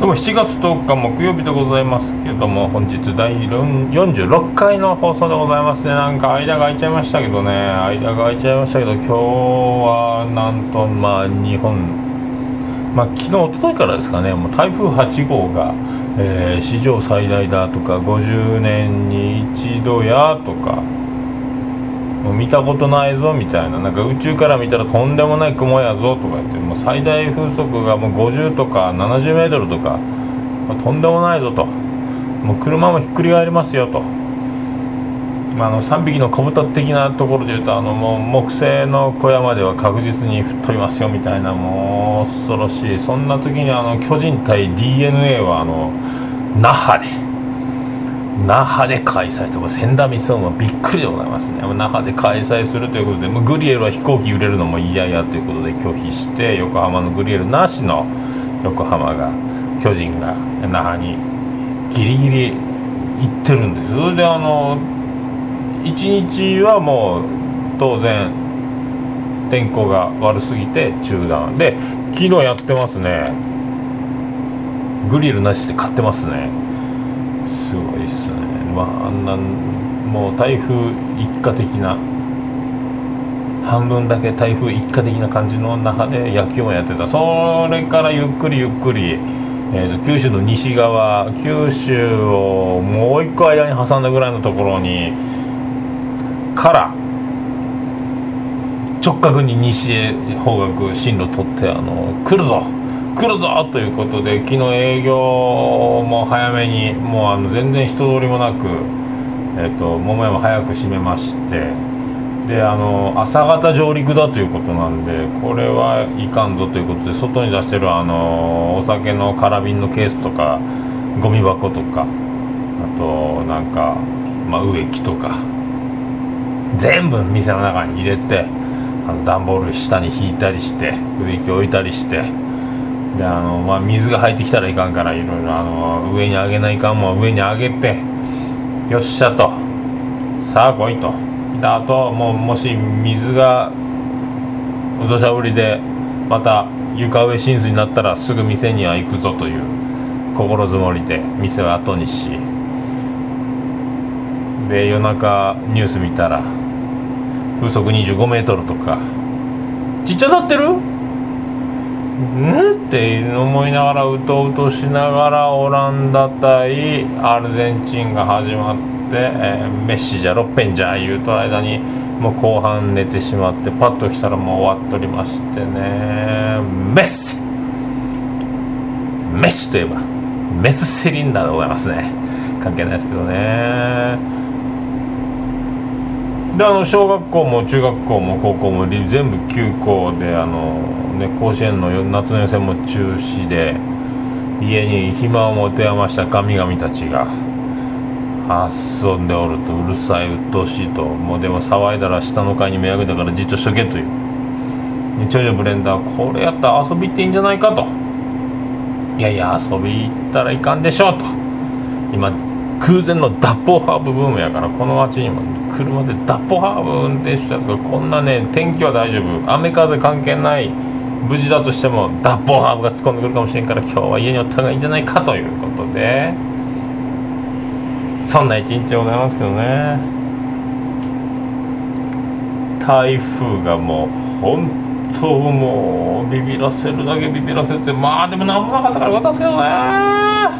どうも7月10日木曜日でございますけども本日第46回の放送でございますね。なんか間が空いちゃいましたけどね。間が空いちゃいましたけど今日はなんとまあ日本。まあ、昨日、おとといからですかね、もう台風8号が、えー、史上最大だとか、50年に一度やとか、もう見たことないぞみたいな。なんか宇宙から見たらとんでもない雲やぞとか言って。もう最大風速がもう50とか70メートルとか、まあ、とんでもないぞと。もう車もひっくり返りますよと、まあ、あの3匹の小豚的なところでいうとあのもう木製の小屋までは確実に吹っ飛びますよみたいな。もう恐ろしい。そんな時にあの巨人対 DNA はあの那覇で。那覇で開催とか千田光雄もびっくりでございますね。那覇で開催するということでもうグリエルは飛行機売れるのも嫌やということで拒否して横浜のグリエルなしの横浜が巨人が那覇にギリギリ行ってるんです。それであの1日はもう当然天候が悪すぎて中断で昨日やってますね。グリルなしで買ってますね。すごいっすね。まああんなもう台風一過的な半分だけ台風一過的な感じの中で野球もやってた。それからゆっくりゆっくり、えー、と九州の西側九州をもう一個間に挟んだぐらいのところにから直角に西へ方角進路取ってあの来るぞ。来るぞということで昨日営業も早めにもうあの全然人通りもなく、えーと、も桃山早く閉めましてであの朝方上陸だということなんでこれはいかんぞということで外に出してるあのお酒の空瓶のケースとかゴミ箱とかあとなんか、まあ、植木とか全部店の中に入れてあの段ボール下に引いたりして植木置いたりして。であの、まあ、水が入ってきたらいかんからいろいろあの上に上げないかんも上に上げてよっしゃと。さあ来いと。であともうもし水が土砂降りでまた床上浸水になったらすぐ店には行くぞという心づもりで店を後にし。で夜中ニュース見たら風速25メートルとか。ちっちゃなってる？ん？って思いながらうとうとしながらオランダ対アルゼンチンが始まって、えー、メッシじゃロッペンじゃ言うと間にもう後半寝てしまってパッと来たらもう終わっとりましてね。メッシ！メッシといえばメスシリンダーでございますね。関係ないですけどね。であの小学校も中学校も高校も全部休校であの、ね、甲子園の夏の予選も中止で家に暇を持て余した神々たちが遊んでおるとうるさい鬱陶しいともうでも騒いだら下の階に目惑だたからじっとしとけという。長女ブレンダーこれやったら遊びっていいんじゃないかと。いやいや遊び行ったらいかんでしょうと。今空前の脱法ハーブブームやからこの街にも車で脱法ハーブ運転したやつがこんなね天気は大丈夫。雨風関係ない無事だとしても脱法ハーブが突っ込んでくるかもしれんから今日は家におった方がいいんじゃないかということでそんな一日でございますけどね台風がもう本当もうビビらせるだけビビらせてまあでも何もなかったからよかったですけどね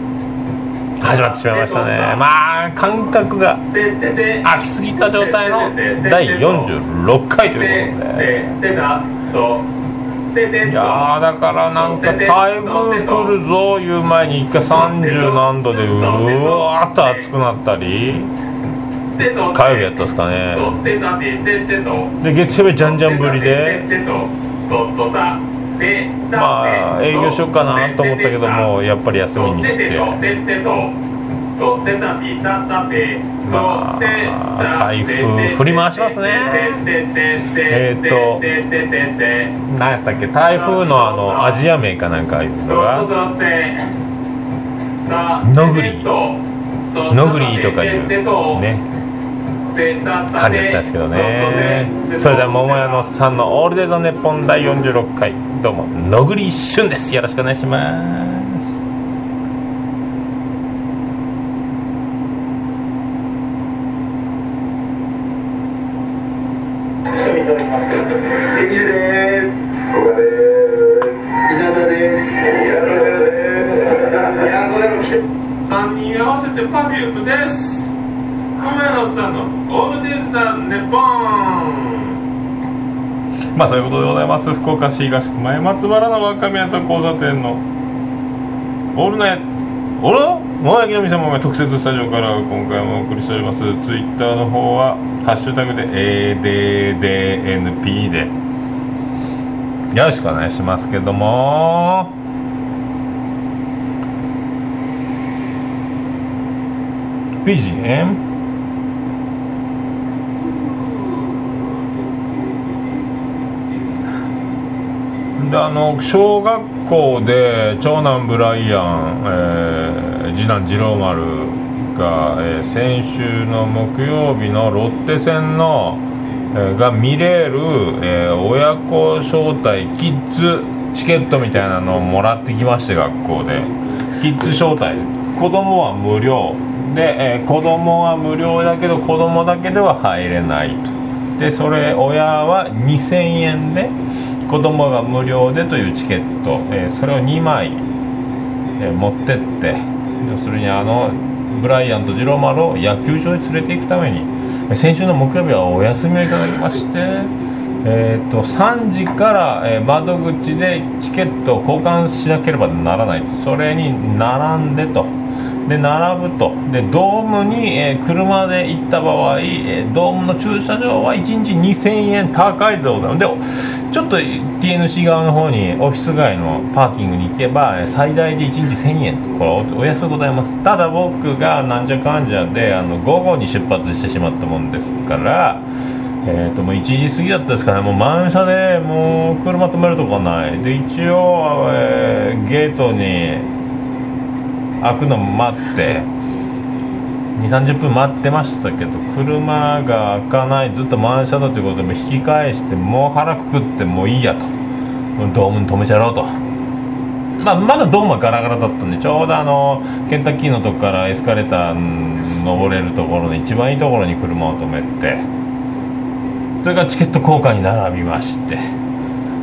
始まってしまいましたね。まあ感覚が空きすぎた状態の第46回ということで。いやだからなんかタイム取るぞいう前に一回30何度でうわーっと熱くなったり。火曜日やったっすかね。で月曜日じゃんじゃんぶりで。まあ営業しようかなと思ったけどもやっぱり休みにして。まあ台風振り回しますねえっ、ー、と何やったっけ台風のあのアジア名かなんかいうのがノグリノグリとかいうね感じだったんですけどねそれでは桃屋のさんの「オールデイズ・ネッポン」第46回どうも野栗旬です。よろしくお願いします。3人合わせて Perfume です。桃屋のさんのオールデイズ・ザ・ネッポンまあそういうことでございます。福岡市東区前松原の若宮と交差点のオールナイトオール桃焼きの店も特設スタジオから今回もお送りしております。ツイッターの方はハッシュタグで ADDNP で。よろしくお願いしますけども。BGM であの小学校で長男ブライアン、えー、次男次郎丸が、えー、先週の木曜日のロッテ戦の、えー、が見れる、えー、親子招待キッズチケットみたいなのをもらってきまして学校で。キッズ招待。子供は無料。で、えー、子供は無料だけど子供だけでは入れないと。でそれ親は2000円で子供が無料でというチケット、えー、それを2枚、えー、持ってって要するにあのブライアント・ジローマルを野球場に連れて行くために先週の木曜日はお休みをいただきまして、えーと、3時から、え、窓口でチケットを交換しなければならないそれに並んでと。で並ぶと。でドームに、えー、車で行った場合、えー、ドームの駐車場は1日2000円高いでございますでちょっと TNC 側の方にオフィス街のパーキングに行けば最大で1日1000円。これお安うございます。ただ僕がなんじゃかんじゃであの午後に出発してしまったもんですからえーと、もう1時過ぎだったですかね、もう満車でもう車止めるとこない。で一応、えー、ゲートに開くの待って。2 3 0分待ってましたけど車が開かないずっと満車だということでも引き返してもう腹くくってもういいやと。ドームに止めちゃろうと、まあ、まだドームはガラガラだったんでちょうどあのケンタッキーのとこからエスカレーター登れるところの一番いいところに車を止めてそれからチケット交換に並びまして。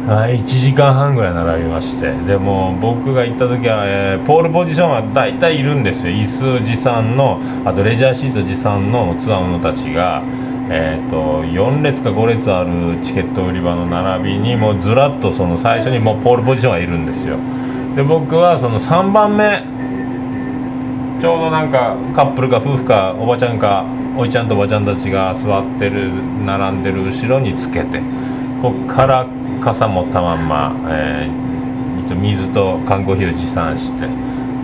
はい1時間半ぐらい並びまして。でも僕が行った時は、えー、ポールポジションは大体いるんですよ。椅子持参のあとレジャーシート持参のつわものたちが、えーと、4列か5列あるチケット売り場の並びにもうずらっとその最初にもうポールポジションはいるんですよ。で僕はその3番目ちょうどなんかカップルか夫婦かおばちゃんかおいちゃんとおばちゃんたちが座ってる並んでる後ろにつけて。こっから傘持ったまんま、えー、水と缶コーヒーを持参して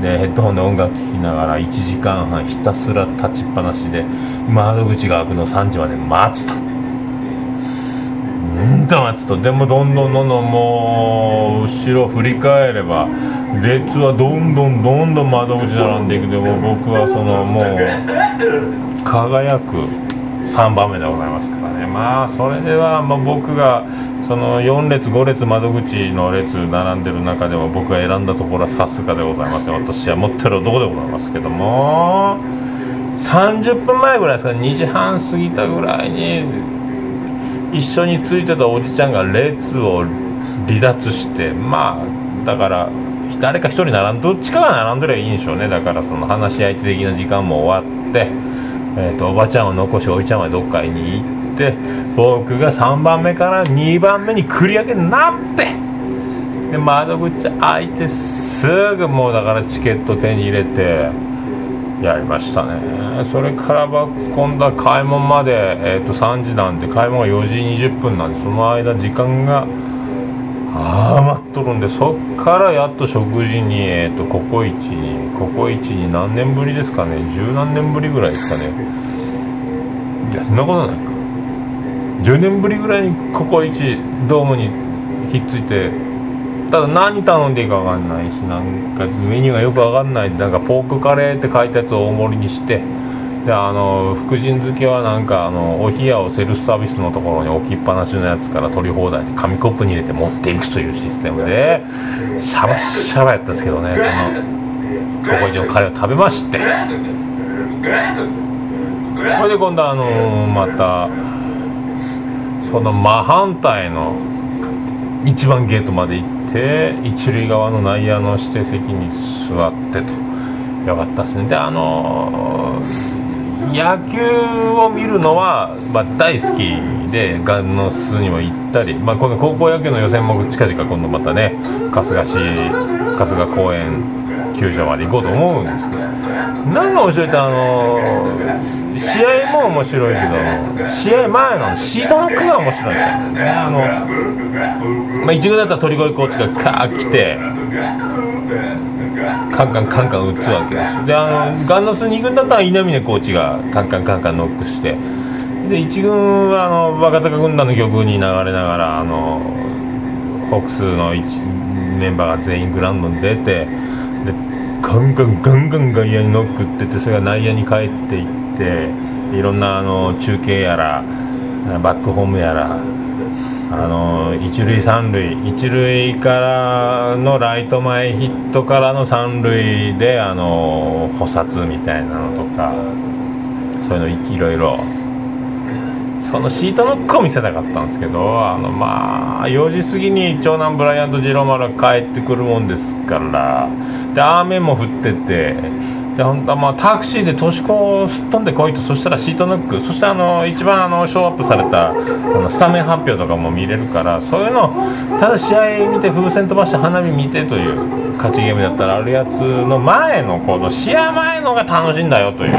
でヘッドホンで音楽聴きながら1時間半ひたすら立ちっぱなしで窓口が開くの3時まで待つと。うんと待つと。でもどんどんどんどんもう後ろ振り返れば列はどんどんどんどん窓口並んでいく。でも僕はそのもう輝く3番目でございますからね。まあそれでは、ま、僕がその4列5列窓口の列並んでる中でも僕が選んだところはさすがでございます私は持ってる男でございますけども。30分前ぐらいですか2時半過ぎたぐらいに一緒についてたおじちゃんが列を離脱してまあだから誰か1人並んどっちかが並んでりゃいいんでしょうね。だからその話し相手的な時間も終わって、えーと、おばちゃんを残しおいちゃんはどっかに行って僕が3番目から2番目に繰り上げになってで窓口開いてすぐもうだからチケット手に入れてやりましたね。それから今度は買い物まで、えー、と3時なんで買い物が4時20分なんでその間時間が余っとるんでそっからやっと食事に、えー、とココイチにココイチに何年ぶりですかね。十何年ぶりぐらいですかね。いやそんなことないか。10年ぶりぐらいにココイチドームにひっついてただ何頼んでいいか分かんないしなんかメニューがよく分かんない。なんかポークカレーって書いたやつを大盛りにしてであの福神漬けはなんかあのお冷やをセルフサービスのところに置きっぱなしのやつから取り放題で紙コップに入れて持っていくというシステムでシャバシャバやったんですけどね。そのココイチのカレーを食べまして。それで今度あのまたその真反対の一番ゲートまで行って一塁側の内野の指定席に座ってと。よかったですね。であの野球を見るのは、まあ、大好きでガンノスにも行ったり、まあ、この高校野球の予選も近々今度またね春日市春日公園球場まで行こうと思うんですけど。何が面白いってあの試合も面白いけど試合前のシートノックが面白いんですよ。ねあの、まあ、一軍だったら鳥越コーチがカー来てカンカンカンカン打つわけ。ですであのガンノス2軍だったら稲峰コーチがカンカンカンカンノックして。で1軍はあの若隆軍団の曲に流れながらあのホークスのメンバーが全員グラウンドに出てでガンガンガンガン外野にノックってってそれが内野に帰っていっていろんなあの中継やらバックホームやらあの一塁三塁。一塁からのライト前ヒットからの三塁であの補殺みたいなのとかそういうのいろいろ。そのシートノックを見せたかったんですけどあのまあ4時過ぎに長男ブライアント・ジローマルが帰ってくるもんですから。で雨も降っててで本当はまあタクシーで年子をすっ飛んでこいとそしたらシートノックそしてあの一番あのショーアップされたこのスタメン発表とかも見れるからそういうのただ試合見て風船飛ばして花火見てという勝ちゲームだったらあるやつの前のこの試合前のが楽しいんだよという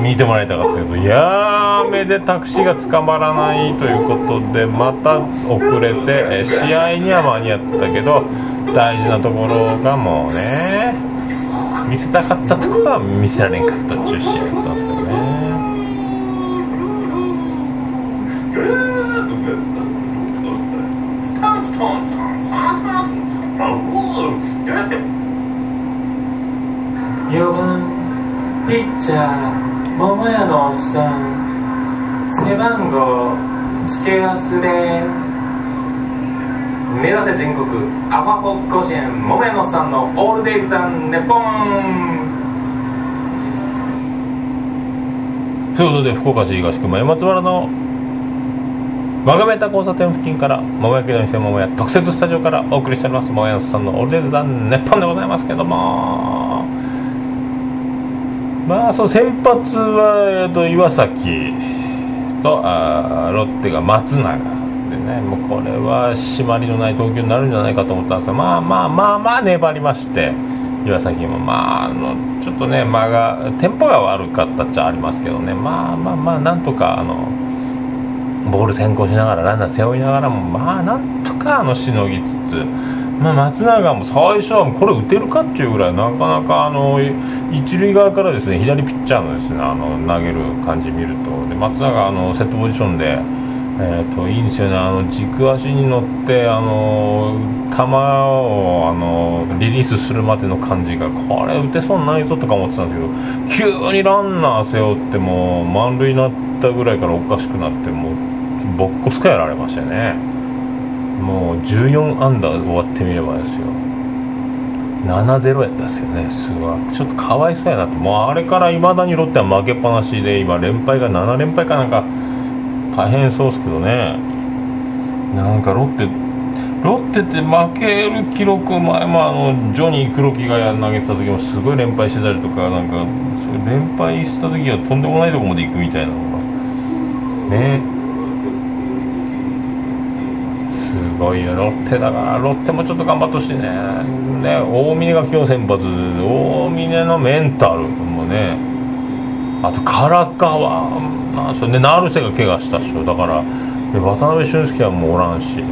見てもらいたかったけどいやー雨でタクシーが捕まらないということでまた遅れて試合には間に合ったけど大事なところがもうね見せたかったところは見せられんかったっていう試合だったんですけどね。4番ピッチャー。桃屋のおっさん。背番号。付け忘れ。目指せ全国アファホ甲子園桃屋のさんのオールデイズダンネポンということで福岡市東区前松原の我がメタ交差点付近から桃焼きの店桃屋特設スタジオからお送りしております桃屋のさんのオールデイズダンネポンでございますけども。まあその先発は、えっと、岩崎とあロッテが松永。でねもうこれは締まりのない投球になるんじゃないかと思ったんですがまあまあまあまあ粘りまして岩崎もまああのちょっとね間がテンポが悪かったっちゃありますけどねまあまあまあなんとかあのボール先行しながらランナー背負いながらもまあなんとかあのしのぎつつ。まあ、松永も最初はこれ打てるかっていうぐらいなかなかあの一塁側からですね左ピッチャーのですねあの投げる感じ見るとで松永あのセットポジションで、えー、といいんですよね。あの軸足に乗ってあの球をあのリリースするまでの感じがこれ打てそうにないぞとか思ってたんですけど急にランナー背負っても満塁になったぐらいからおかしくなってもうボッコスカやられましたね。もう14アンダー終わってみればですよ。7-0やったっすよねすごいちょっとかわいそうやなと。もうあれからいまだにロッテは負けっぱなしで今連敗が7連敗かなんか大変そうですけどね。なんかロッテロッテって負ける記録前もあのジョニー黒木が投げてた時もすごい連敗してたりとかなんかそうい連敗した時はとんでもないところまで行くみたいなのが。ね。すごいよロッテだから。ロッテもちょっと頑張ってほしいね。ね大峰が今日先発。大峰のメンタルもね。あと唐川なんそれね成瀬が怪我したっしょ。だから渡辺俊介はもうおらんし。な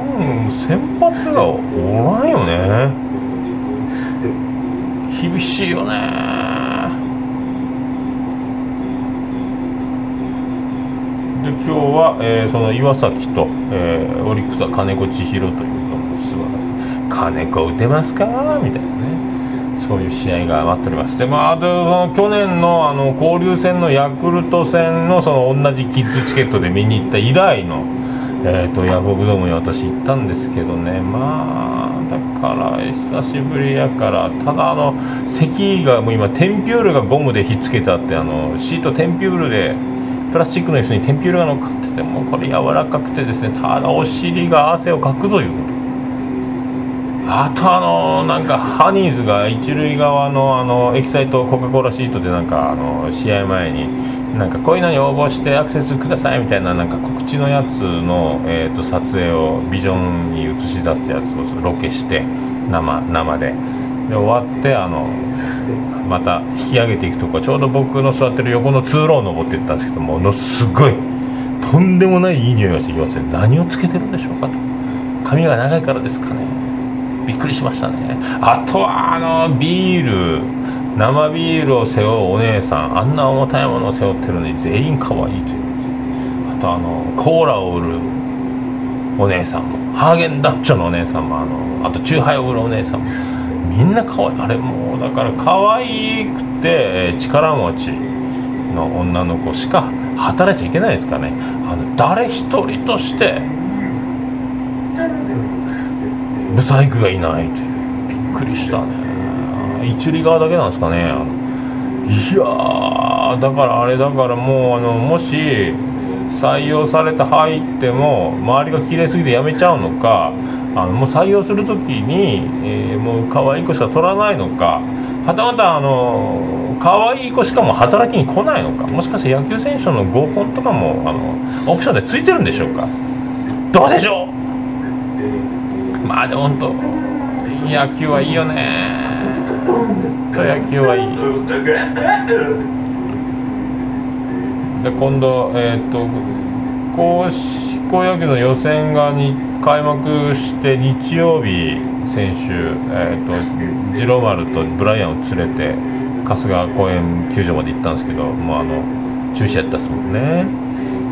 ん先発がおらんよね。厳しいよね。で今日は、えー、その岩崎と、えー、オリックスは金子千尋というのも素晴らしい。金子打てますか？みたいなね。そういう試合が待っております。でまああとその去年のあの交流戦のヤクルト戦のその同じキッズチケットで見に行った以来のえーと、ヤフオクドームに私行ったんですけどね。まあだから久しぶりやからただあの席がもう今テンピュールがゴムでひっつけてあってあのシートテンピュールでプラスチックの椅子にテンピュールが乗っかっててもうこれ柔らかくてですねただお尻が汗をかくということ。あとあのなんかハニーズが一塁側のあのエキサイトコカ・コーラシートでなんかあの試合前になんかこういうのに応募してアクセスくださいみたいななんか告知のやつの、えーと、撮影をビジョンに映し出すやつをロケして生生で。で終わってあのまた引き上げていくとこちょうど僕の座ってる横の通路を登っていったんですけどものすごいとんでもないいい匂いがしてきますね。何をつけてるんでしょうかと。髪が長いからですかね。びっくりしましたね。あとはあのビール。生ビールを背負うお姉さん。あんな重たいものを背負ってるのに全員可愛いという。あとあのコーラを売るお姉さんも。ハーゲンダッチョのお姉さんもあのあとチューハイを売るお姉さんも。みんな可愛い。あれもうだから可愛くて力持ちの女の子しか働いちゃいけないですかね。あの誰一人としてブサイクがいないという。びっくりしたね。一塁側だけなんですかね。いやだからあれだからもうあのもし採用されて入っても周りが綺麗すぎて辞めちゃうのかあのもう採用する時に、えー、もう可愛い子しか取らないのかはたまたあの可愛い子しかも働きに来ないのかもしかして野球選手の合コンとかもあのオプションでついてるんでしょうか。どうでしょう？あでも本当野球はいいよね。野球はいい。で今度えっ、ー、と硬式野球の予選がに開幕して日曜日先週、えーと、と次郎丸とブライアンを連れて春日公園球場まで行ったんですけどもうあの中止やったっすもんね。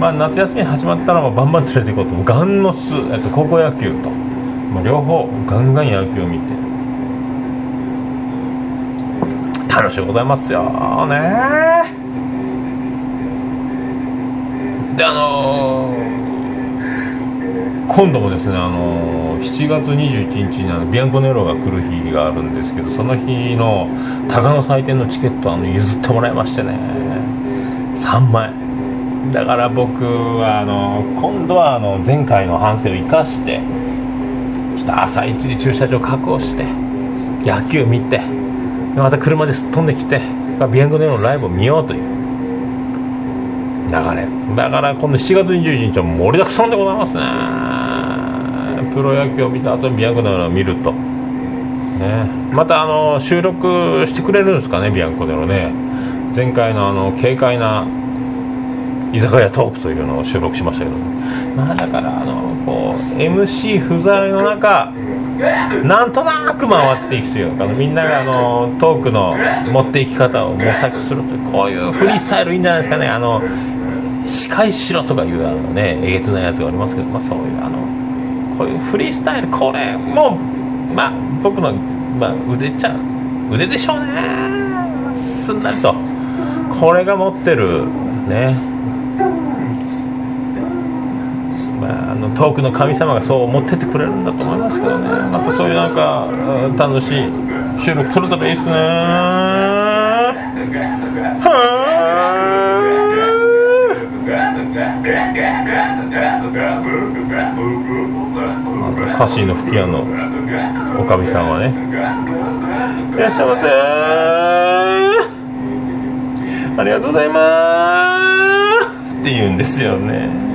まあ夏休み始まったらもうバンバン連れて行こうと。ガンノス、えっと、高校野球と、まあ、両方ガンガン野球を見て。楽しゅうございますよね。であのー、今度もですねあのー、7月21日にあのビアンコネロが来る日があるんですけどその日の鷹の祭典のチケットあの譲ってもらいましてね。3枚。だから僕はあの今度はあの前回の反省を生かしてっと朝一時駐車場確保して野球見てまた車ですっ飛んできてビアンコネのライブを見ようという流れ。だから今度7月21日は盛りだくさんでございますね。プロ野球を見た後にビアンコネロを見ると、ね、またあの収録してくれるんですかねビアンコネロね。前回のあの軽快な居酒屋トークというのを収録しましたけど、まあだからあのこう MC 不在の中なんとなく回っていくというかみんながあのトークの持っていき方を模索するというこういうフリースタイルいいんじゃないですかね。あの司会しろとかいうあのねえげつないやつがありますけど、まあ、そういうあのこういうフリースタイルこれもまあ僕の、まあ、腕ちゃ腕でしょうね。すんなりと。これが持ってるね。まあ、あの遠くの神様がそう持っててくれるんだと思いますけどね。またそういうなんか楽しい収録取れたらいいですね。歌詞の吹き矢のおかみさんはね。いらっしゃいませありがとうございます。って言うんですよね。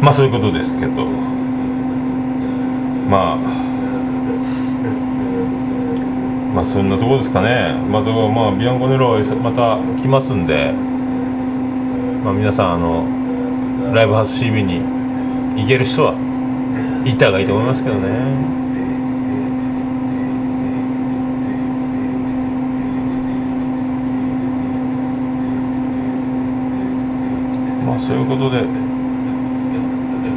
まあそういうことですけど。まあ。まあそんなところですかね。まあ、まあビアンコネロまた来ますんで。まあ皆さんあのライブハウス CB に行ける人は行った方がいいと思いますけどね。まあそういうことで。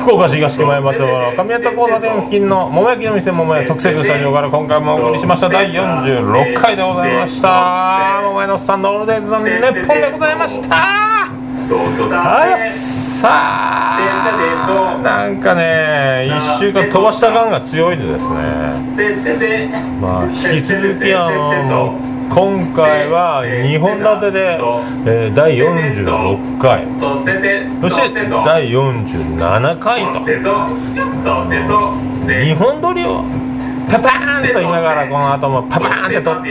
福岡市東区前松原上谷交差点付近の桃焼きの店桃屋特設スタジオから今回もお送りしました第46回でございました。桃屋のおっさんのオールデイズのネッポンでございました。あっさあ。なんかね1週間飛ばした感が強いでですねまあ引き続きあの今回は2本立てで、えー第46回。そして第47回と。2本撮りをパパーンと言いながらこの後もパパーンって撮って。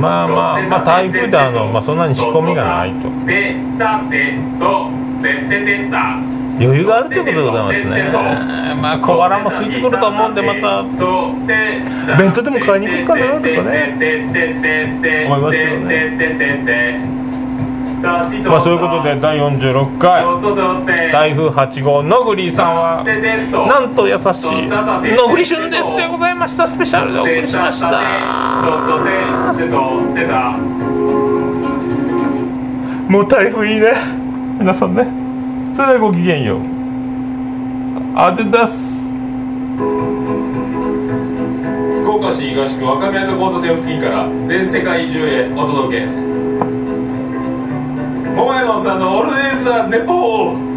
まあまあまあ台風であの、まあ、そんなに仕込みがないと。余裕があるということでございますね。まあ小腹も空いてくると思うんでまた。弁当でも買いに行こうかなとかね。思いますけどね。まあそういうことで第46回台風8号のぐりさんはなんと優しいのぐり旬ですでございました。スペシャルでお送りしました。もう台風いいね。皆さんねそれではごきげんよ。うあてだす。福岡市東区若宮と交差点付近から全世界中へお届け。桃屋のおっさんのオールデイズ・ザ・ネポー。